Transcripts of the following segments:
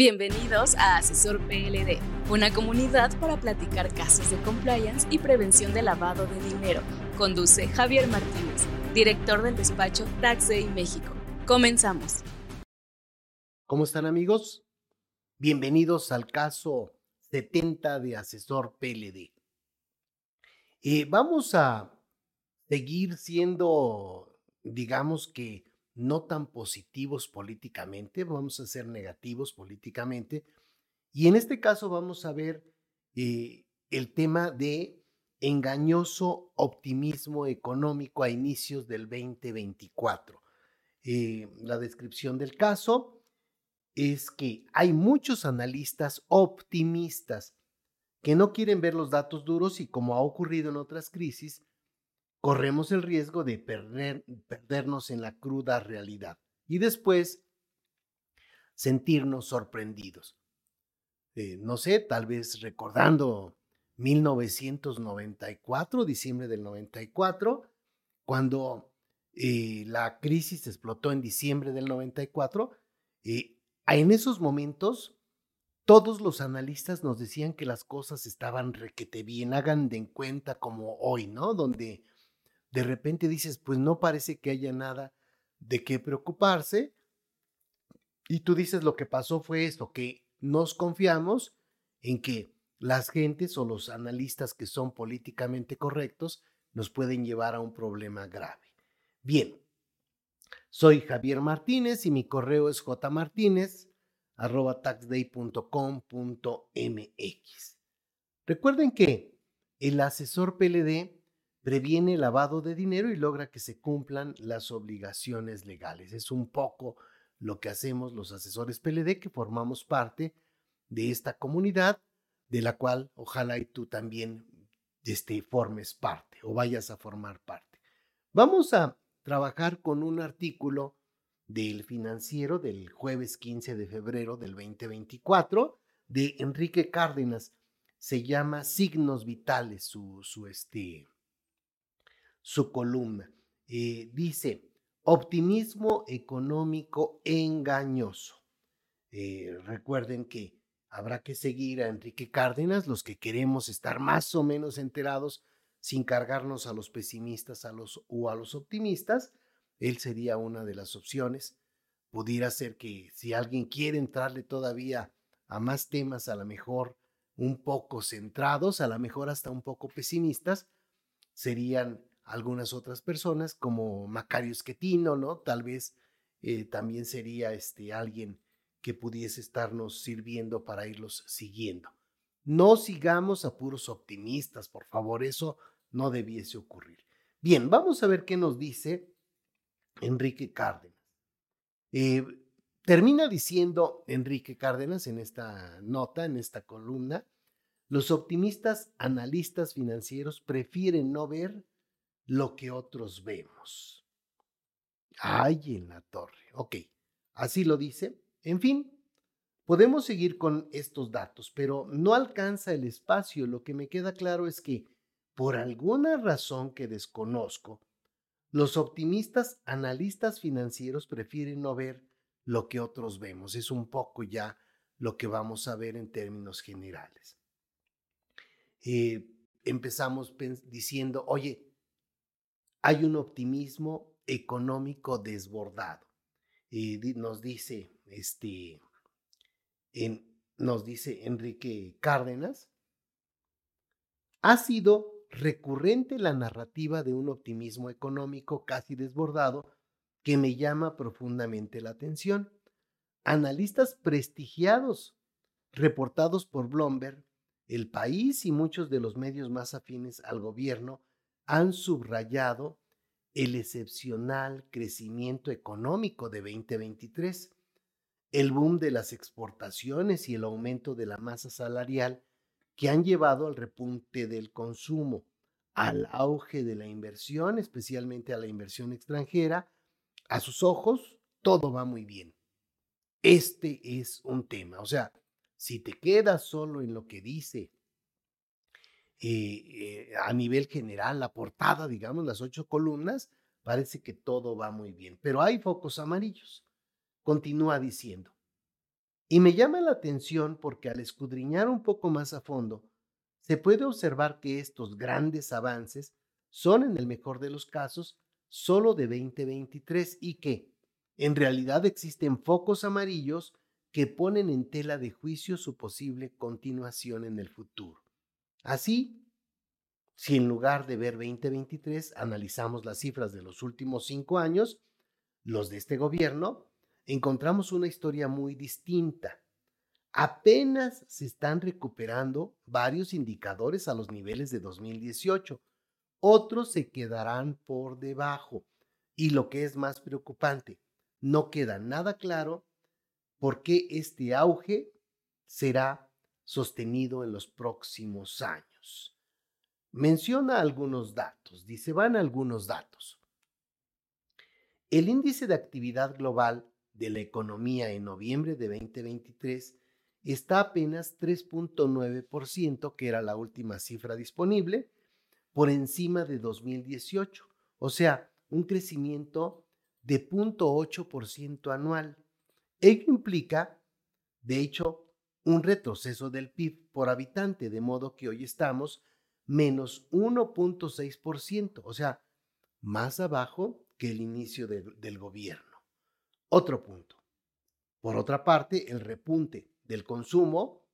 Bienvenidos a Asesor PLD, una comunidad para platicar casos de compliance y prevención de lavado de dinero. Conduce Javier Martínez, director del despacho TaxDay México. Comenzamos. ¿Cómo están amigos? Bienvenidos al caso 70 de Asesor PLD. Eh, vamos a seguir siendo, digamos que, no tan positivos políticamente, vamos a ser negativos políticamente. Y en este caso vamos a ver eh, el tema de engañoso optimismo económico a inicios del 2024. Eh, la descripción del caso es que hay muchos analistas optimistas que no quieren ver los datos duros y como ha ocurrido en otras crisis, corremos el riesgo de perder, perdernos en la cruda realidad y después sentirnos sorprendidos. Eh, no sé, tal vez recordando 1994, diciembre del 94, cuando eh, la crisis explotó en diciembre del 94, eh, en esos momentos todos los analistas nos decían que las cosas estaban requete bien, hagan de en cuenta como hoy, ¿no? Donde de repente dices, pues no parece que haya nada de qué preocuparse. Y tú dices, lo que pasó fue esto, que nos confiamos en que las gentes o los analistas que son políticamente correctos nos pueden llevar a un problema grave. Bien, soy Javier Martínez y mi correo es jmartinez.taxday.com.mx. Recuerden que el asesor PLD previene lavado de dinero y logra que se cumplan las obligaciones legales. Es un poco lo que hacemos los asesores PLD que formamos parte de esta comunidad de la cual ojalá y tú también este, formes parte o vayas a formar parte. Vamos a trabajar con un artículo del financiero del jueves 15 de febrero del 2024 de Enrique Cárdenas. Se llama Signos Vitales, su, su, este, su columna. Eh, dice, optimismo económico engañoso. Eh, recuerden que habrá que seguir a Enrique Cárdenas, los que queremos estar más o menos enterados sin cargarnos a los pesimistas a los, o a los optimistas. Él sería una de las opciones. Pudiera ser que si alguien quiere entrarle todavía a más temas, a lo mejor un poco centrados, a lo mejor hasta un poco pesimistas, serían algunas otras personas, como Macario Esquetino, ¿no? Tal vez eh, también sería este, alguien que pudiese estarnos sirviendo para irlos siguiendo. No sigamos a puros optimistas, por favor, eso no debiese ocurrir. Bien, vamos a ver qué nos dice Enrique Cárdenas. Eh, termina diciendo Enrique Cárdenas en esta nota, en esta columna, los optimistas analistas financieros prefieren no ver lo que otros vemos. Ay, en la torre. Ok, así lo dice. En fin, podemos seguir con estos datos, pero no alcanza el espacio. Lo que me queda claro es que, por alguna razón que desconozco, los optimistas analistas financieros prefieren no ver lo que otros vemos. Es un poco ya lo que vamos a ver en términos generales. Eh, empezamos diciendo, oye, hay un optimismo económico desbordado. Y nos dice, este, nos dice Enrique Cárdenas, ha sido recurrente la narrativa de un optimismo económico casi desbordado que me llama profundamente la atención. Analistas prestigiados, reportados por Bloomberg, El País y muchos de los medios más afines al gobierno han subrayado el excepcional crecimiento económico de 2023, el boom de las exportaciones y el aumento de la masa salarial que han llevado al repunte del consumo, al auge de la inversión, especialmente a la inversión extranjera. A sus ojos, todo va muy bien. Este es un tema. O sea, si te quedas solo en lo que dice a nivel general, la portada, digamos, las ocho columnas, parece que todo va muy bien, pero hay focos amarillos. Continúa diciendo, Y me llama la atención porque al escudriñar un poco más a fondo, se puede observar que estos grandes avances son, en el mejor de los casos, solo de 2023 y que, en realidad, existen focos amarillos que ponen en tela de juicio su posible continuación en el futuro. Así, si en lugar de ver 2023 analizamos las cifras de los últimos cinco años, los de este gobierno, encontramos una historia muy distinta. Apenas se están recuperando varios indicadores a los niveles de 2018. Otros se quedarán por debajo. Y lo que es más preocupante, no queda nada claro por qué este auge será sostenido en los próximos años. Menciona algunos datos, dice, van algunos datos. El índice de actividad global de la economía en noviembre de 2023 está apenas 3.9%, que era la última cifra disponible, por encima de 2018, o sea, un crecimiento de 0.8% anual. Ello implica, de hecho, un retroceso del PIB por habitante, de modo que hoy estamos menos 1.6%, o sea, más abajo que el inicio del gobierno. Otro punto. Por otra parte, el repunte del consumo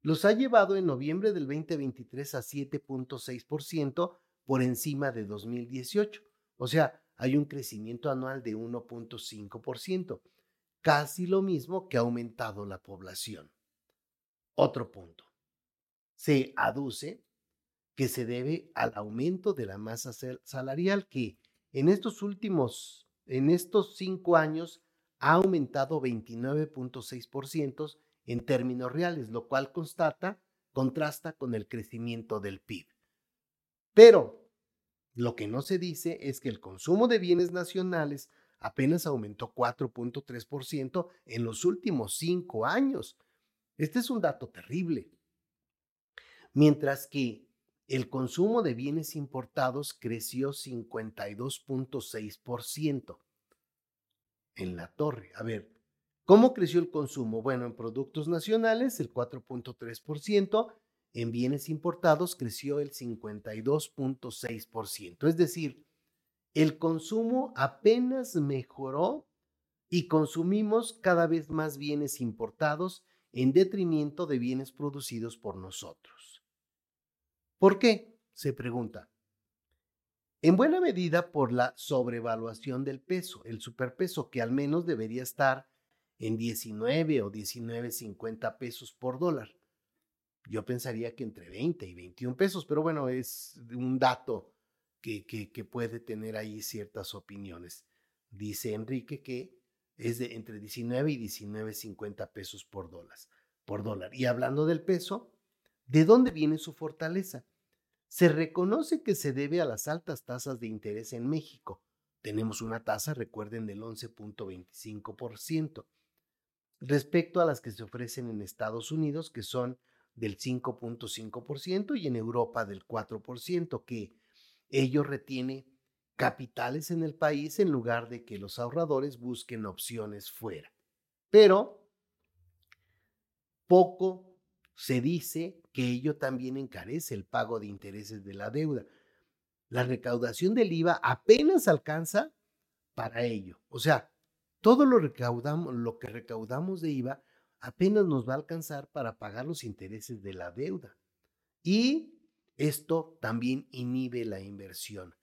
los ha llevado en noviembre del 2023 a 7.6% por encima de 2018. O sea, hay un crecimiento anual de 1.5%, casi lo mismo que ha aumentado la población. Otro punto. Se aduce que se debe al aumento de la masa salarial que en estos últimos, en estos cinco años, ha aumentado 29.6% en términos reales, lo cual constata, contrasta con el crecimiento del PIB. Pero lo que no se dice es que el consumo de bienes nacionales apenas aumentó 4.3% en los últimos cinco años. Este es un dato terrible. Mientras que el consumo de bienes importados creció 52.6% en la torre. A ver, ¿cómo creció el consumo? Bueno, en productos nacionales el 4.3%, en bienes importados creció el 52.6%. Es decir, el consumo apenas mejoró y consumimos cada vez más bienes importados en detrimento de bienes producidos por nosotros. ¿Por qué? Se pregunta. En buena medida por la sobrevaluación del peso, el superpeso, que al menos debería estar en 19 o 19.50 pesos por dólar. Yo pensaría que entre 20 y 21 pesos, pero bueno, es un dato que, puede tener ahí ciertas opiniones. Dice Enrique que es de entre 19 y 19.50 pesos por dólar, por dólar. Y hablando del peso, ¿de dónde viene su fortaleza? Se reconoce que se debe a las altas tasas de interés en México. Tenemos una tasa, recuerden, del 11.25%, respecto a las que se ofrecen en Estados Unidos, que son del 5.5%, y en Europa del 4%, que ello retiene capitales en el país en lugar de que los ahorradores busquen opciones fuera. Pero poco se dice que ello también encarece el pago de intereses de la deuda. La recaudación del IVA apenas alcanza para ello. O sea, todo lo, recaudamos, lo que recaudamos de IVA apenas nos va a alcanzar para pagar los intereses de la deuda. Y esto también inhibe la inversión.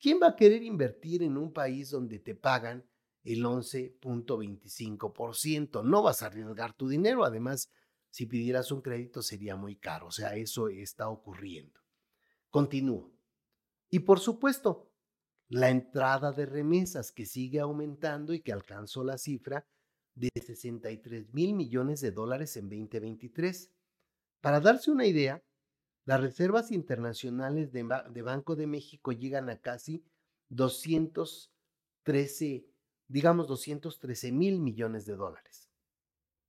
¿Quién va a querer invertir en un país donde te pagan el 11.25%? No vas a arriesgar tu dinero. Además, si pidieras un crédito sería muy caro. O sea, eso está ocurriendo. Continúo. Y por supuesto, la entrada de remesas que sigue aumentando y que alcanzó la cifra de 63 mil millones de dólares en 2023. Para darse una idea, las reservas internacionales de, Banco de México llegan a casi 213, digamos 213 mil millones de dólares.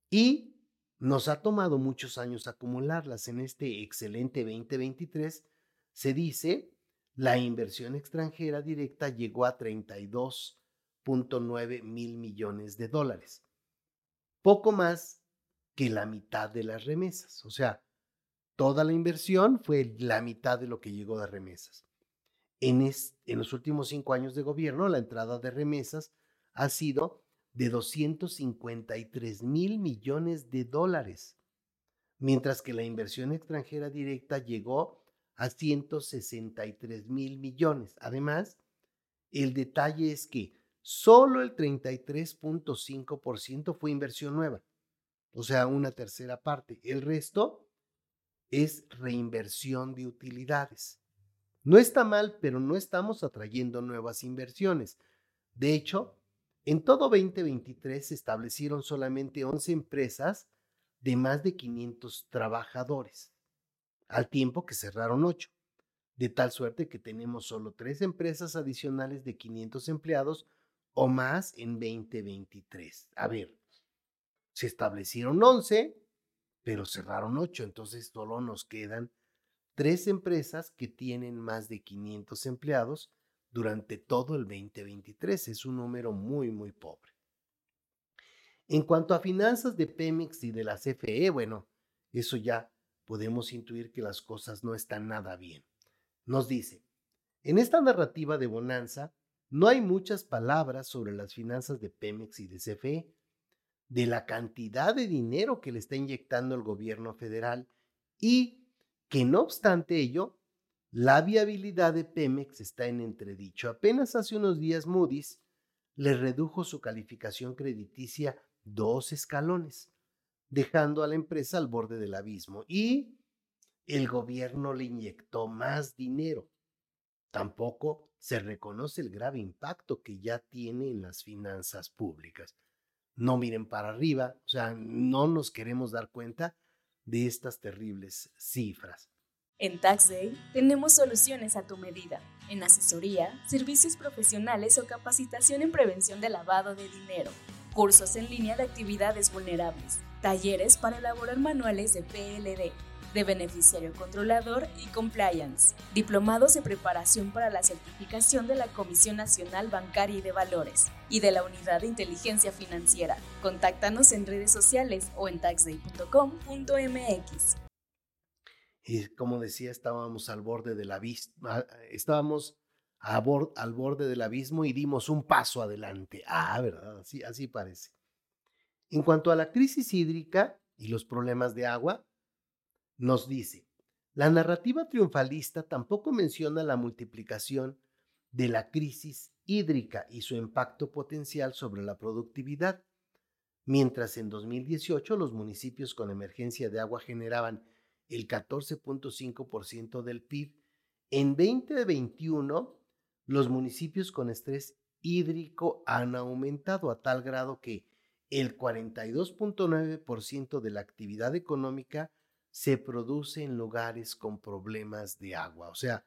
Y nos ha tomado muchos años acumularlas. En este excelente 2023 se dice, la inversión extranjera directa llegó a 32.9 mil millones de dólares. Poco más que la mitad de las remesas. O sea, toda la inversión fue la mitad de lo que llegó de remesas. En, en los últimos cinco años de gobierno, la entrada de remesas ha sido de 253 mil millones de dólares, mientras que la inversión extranjera directa llegó a 163 mil millones. Además, el detalle es que solo el 33.5% fue inversión nueva, o sea, una tercera parte. El resto es reinversión de utilidades. No está mal, pero no estamos atrayendo nuevas inversiones. De hecho, en todo 2023 se establecieron solamente 11 empresas de más de 500 trabajadores, al tiempo que cerraron 8, de tal suerte que tenemos solo 3 empresas adicionales de 500 empleados o más en 2023. A ver, se establecieron 11, pero cerraron 8, entonces solo nos quedan 3 empresas que tienen más de 500 empleados durante todo el 2023. Es un número muy, muy pobre. En cuanto a finanzas de Pemex y de la CFE, bueno, eso ya podemos intuir que las cosas no están nada bien. Nos dice, en esta narrativa de bonanza, no hay muchas palabras sobre las finanzas de Pemex y de CFE, de la cantidad de dinero que le está inyectando el gobierno federal y que no obstante ello, la viabilidad de Pemex está en entredicho. Apenas hace unos días Moody's le redujo su calificación crediticia dos escalones, dejando a la empresa al borde del abismo y el gobierno le inyectó más dinero. Tampoco se reconoce el grave impacto que ya tiene en las finanzas públicas. No miren para arriba, o sea, no nos queremos dar cuenta de estas terribles cifras. En TaxDay tenemos soluciones a tu medida, en asesoría, servicios profesionales o capacitación en prevención de lavado de dinero, cursos en línea de actividades vulnerables, talleres para elaborar manuales de PLD, de beneficiario controlador y compliance, diplomados de preparación para la certificación de la Comisión Nacional Bancaria y de Valores y de la Unidad de Inteligencia Financiera. Contáctanos en redes sociales o en taxday.com.mx. Y como decía, estábamos al borde del abismo, estábamos al borde del abismo y dimos un paso adelante. Ah, ¿verdad? Así, así parece. En cuanto a la crisis hídrica y los problemas de agua, nos dice, la narrativa triunfalista tampoco menciona la multiplicación de la crisis hídrica y su impacto potencial sobre la productividad. Mientras en 2018 los municipios con emergencia de agua generaban el 14.5% del PIB. En 2021, los municipios con estrés hídrico han aumentado a tal grado que el 42.9% de la actividad económica se produce en lugares con problemas de agua. O sea,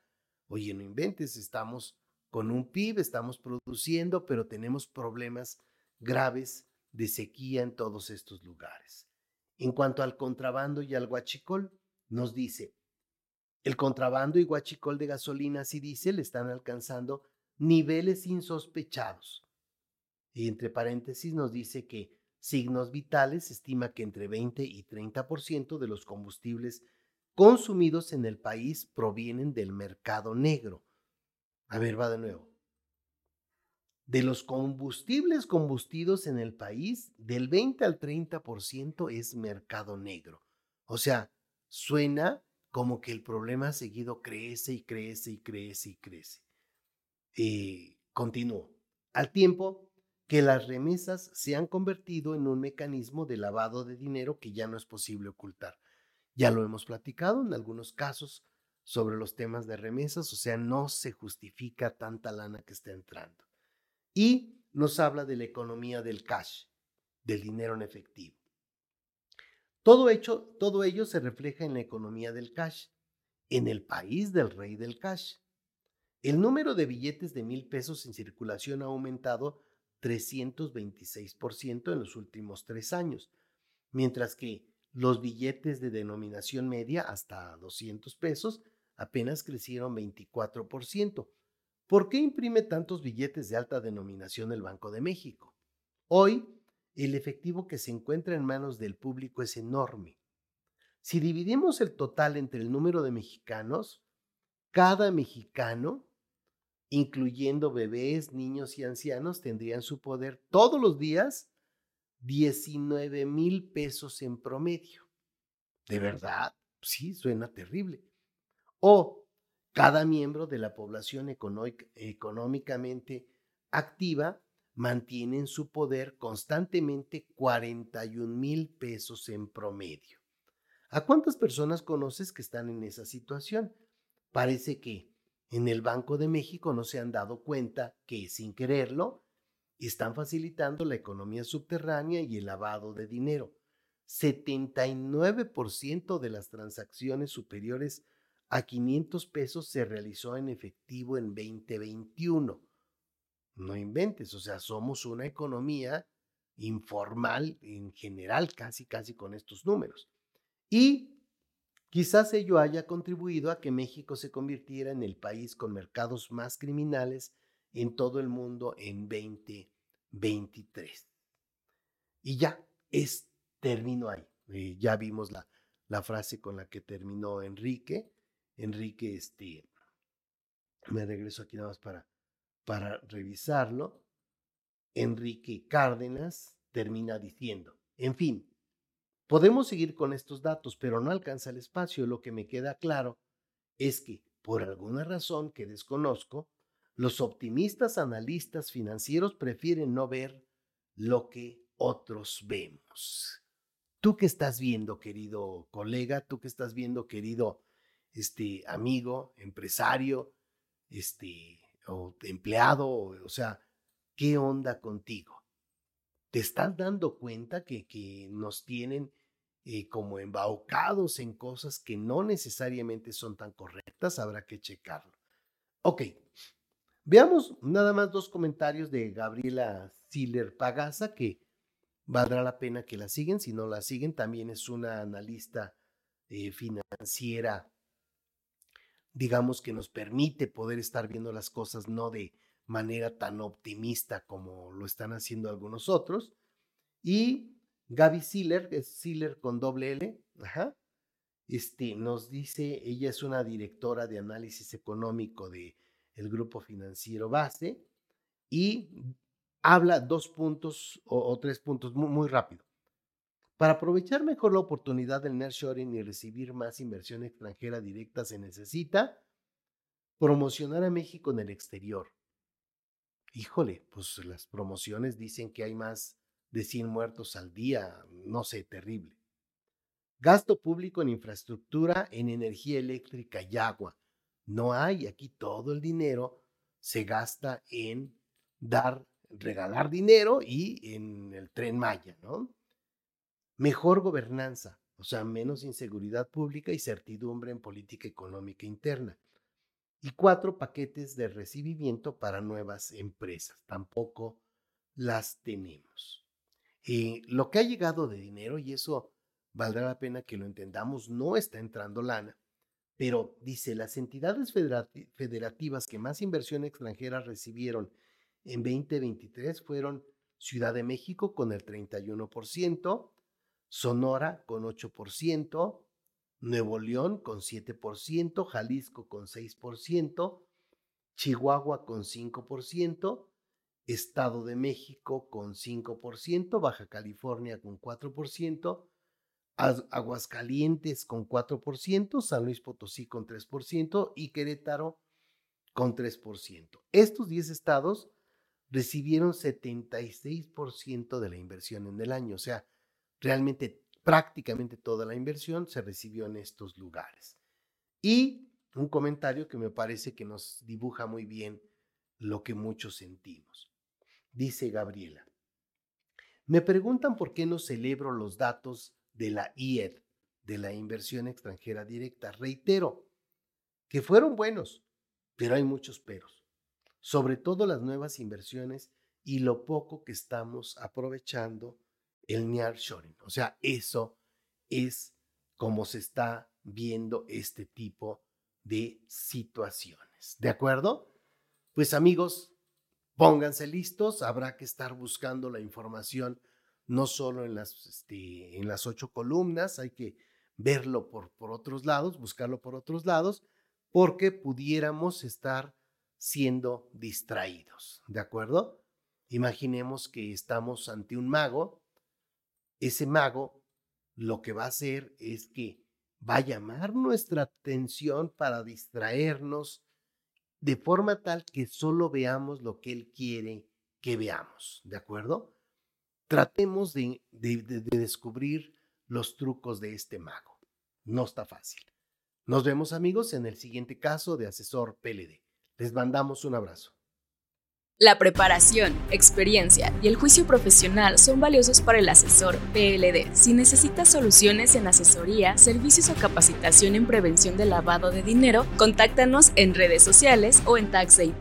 oye, no inventes, estamos con un PIB, estamos produciendo, pero tenemos problemas graves de sequía en todos estos lugares. En cuanto al contrabando y al guachicol, nos dice, el contrabando y guachicol de gasolinas y diésel están alcanzando niveles insospechados. Y entre paréntesis nos dice que Signos Vitales estima que entre 20 y 30% de los combustibles consumidos en el país provienen del mercado negro. A ver, va de nuevo. De los combustibles combustidos en el país, del 20 al 30% es mercado negro. O sea, suena como que el problema seguido crece y crece y crece y crece. Y continúo. Al tiempo que las remesas se han convertido en un mecanismo de lavado de dinero que ya no es posible ocultar. Ya lo hemos platicado en algunos casos sobre los temas de remesas, o sea, no se justifica tanta lana que está entrando. Y nos habla de la economía del cash, del dinero en efectivo. Todo, hecho, todo ello se refleja en la economía del cash, en el país del rey del cash. El número de billetes de mil pesos en circulación ha aumentado 326% en los últimos tres años, mientras que los billetes de denominación media hasta 200 pesos apenas crecieron 24%. ¿Por qué imprime tantos billetes de alta denominación el Banco de México? Hoy, el efectivo que se encuentra en manos del público es enorme. Si dividimos el total entre el número de mexicanos, cada mexicano, incluyendo bebés, niños y ancianos, tendría en su poder todos los días 19 mil pesos en promedio. ¿De verdad? Sí, suena terrible. O cada miembro de la población económicamente activa mantiene en su poder constantemente 41 mil pesos en promedio. ¿A cuántas personas conoces que están en esa situación? Parece que en el Banco de México no se han dado cuenta que, sin quererlo, están facilitando la economía subterránea y el lavado de dinero. 79% de las transacciones superiores a 500 pesos se realizó en efectivo en 2021. No inventes, o sea, somos una economía informal en general, casi, casi con estos números. Y quizás ello haya contribuido a que México se convirtiera en el país con mercados más criminales en todo el mundo en 2023. Y ya, es termino ahí. Eh, ya vimos la, frase con la que terminó Enrique. Enrique, este, me regreso aquí nada más para revisarlo, Enrique Cárdenas termina diciendo, en fin, podemos seguir con estos datos, pero no alcanza el espacio. Lo que me queda claro es que, por alguna razón que desconozco, los optimistas analistas financieros prefieren no ver lo que otros vemos. Tú que estás viendo, querido colega, tú que estás viendo, querido este amigo, empresario, este o empleado, o, sea, ¿qué onda contigo? ¿Te estás dando cuenta que, que nos tienen eh, como embaucados en cosas que no necesariamente son tan correctas? Habrá que checarlo. Ok, veamos nada más dos comentarios de Gabriela Siller Pagasa que valdrá la pena que la siguen. Si no la siguen, también es una analista eh, financiera digamos, que nos permite poder estar viendo las cosas no de manera tan optimista como lo están haciendo algunos otros. Y Gaby Siller, es Siller con doble L, este, nos dice, ella es una directora de análisis económico de el grupo financiero base y habla dos puntos o, tres puntos muy, muy rápido. Para aprovechar mejor la oportunidad del nearshoring y recibir más inversión extranjera directa se necesita promocionar a México en el exterior. Híjole, pues las promociones dicen que hay más de 100 muertos al día, no sé, terrible. Gasto público en infraestructura, en energía eléctrica y agua. No hay, aquí todo el dinero se gasta en dar, regalar dinero y en el tren Maya, ¿no? Mejor gobernanza, o sea, menos inseguridad pública y certidumbre en política económica interna. Y cuatro paquetes de recibimiento para nuevas empresas. Tampoco las tenemos. Eh, lo que ha llegado de dinero, y eso valdrá la pena que lo entendamos, no está entrando lana, pero dice, las entidades federativas que más inversión extranjera recibieron en 2023 fueron Ciudad de México con el 31%, Sonora con 8%, Nuevo León con 7%, Jalisco con 6%, Chihuahua con 5%, Estado de México con 5%, Baja California con 4%, Aguascalientes con 4%, San Luis Potosí con 3% y Querétaro con 3%. Estos 10 estados recibieron 76% de la inversión en el año, o sea, Realmente prácticamente toda la inversión se recibió en estos lugares. Y un comentario que me parece que nos dibuja muy bien lo que muchos sentimos. Dice Gabriela, me preguntan por qué no celebro los datos de la IED, de la inversión extranjera directa. Reitero, que fueron buenos, pero hay muchos peros. Sobre todo las nuevas inversiones y lo poco que estamos aprovechando el nearshoring. O sea, eso es como se está viendo este tipo de situaciones. ¿De acuerdo? Pues amigos, pónganse listos, habrá que estar buscando la información no solo en las, este, en las ocho columnas, hay que verlo por, por otros lados, buscarlo por otros lados, porque pudiéramos estar siendo distraídos, ¿de acuerdo? Imaginemos que estamos ante un mago, ese mago lo que va a hacer es que va a llamar nuestra atención para distraernos de forma tal que solo veamos lo que Él quiere que veamos, ¿de acuerdo? Tratemos de, descubrir los trucos de este mago. No está fácil. Nos vemos amigos en el siguiente caso de Asesor PLD. Les mandamos un abrazo. La preparación, experiencia y el juicio profesional son valiosos para el asesor PLD. Si necesitas soluciones en asesoría, servicios o capacitación en prevención de lavado de dinero, contáctanos en redes sociales o en taxday.com.mx.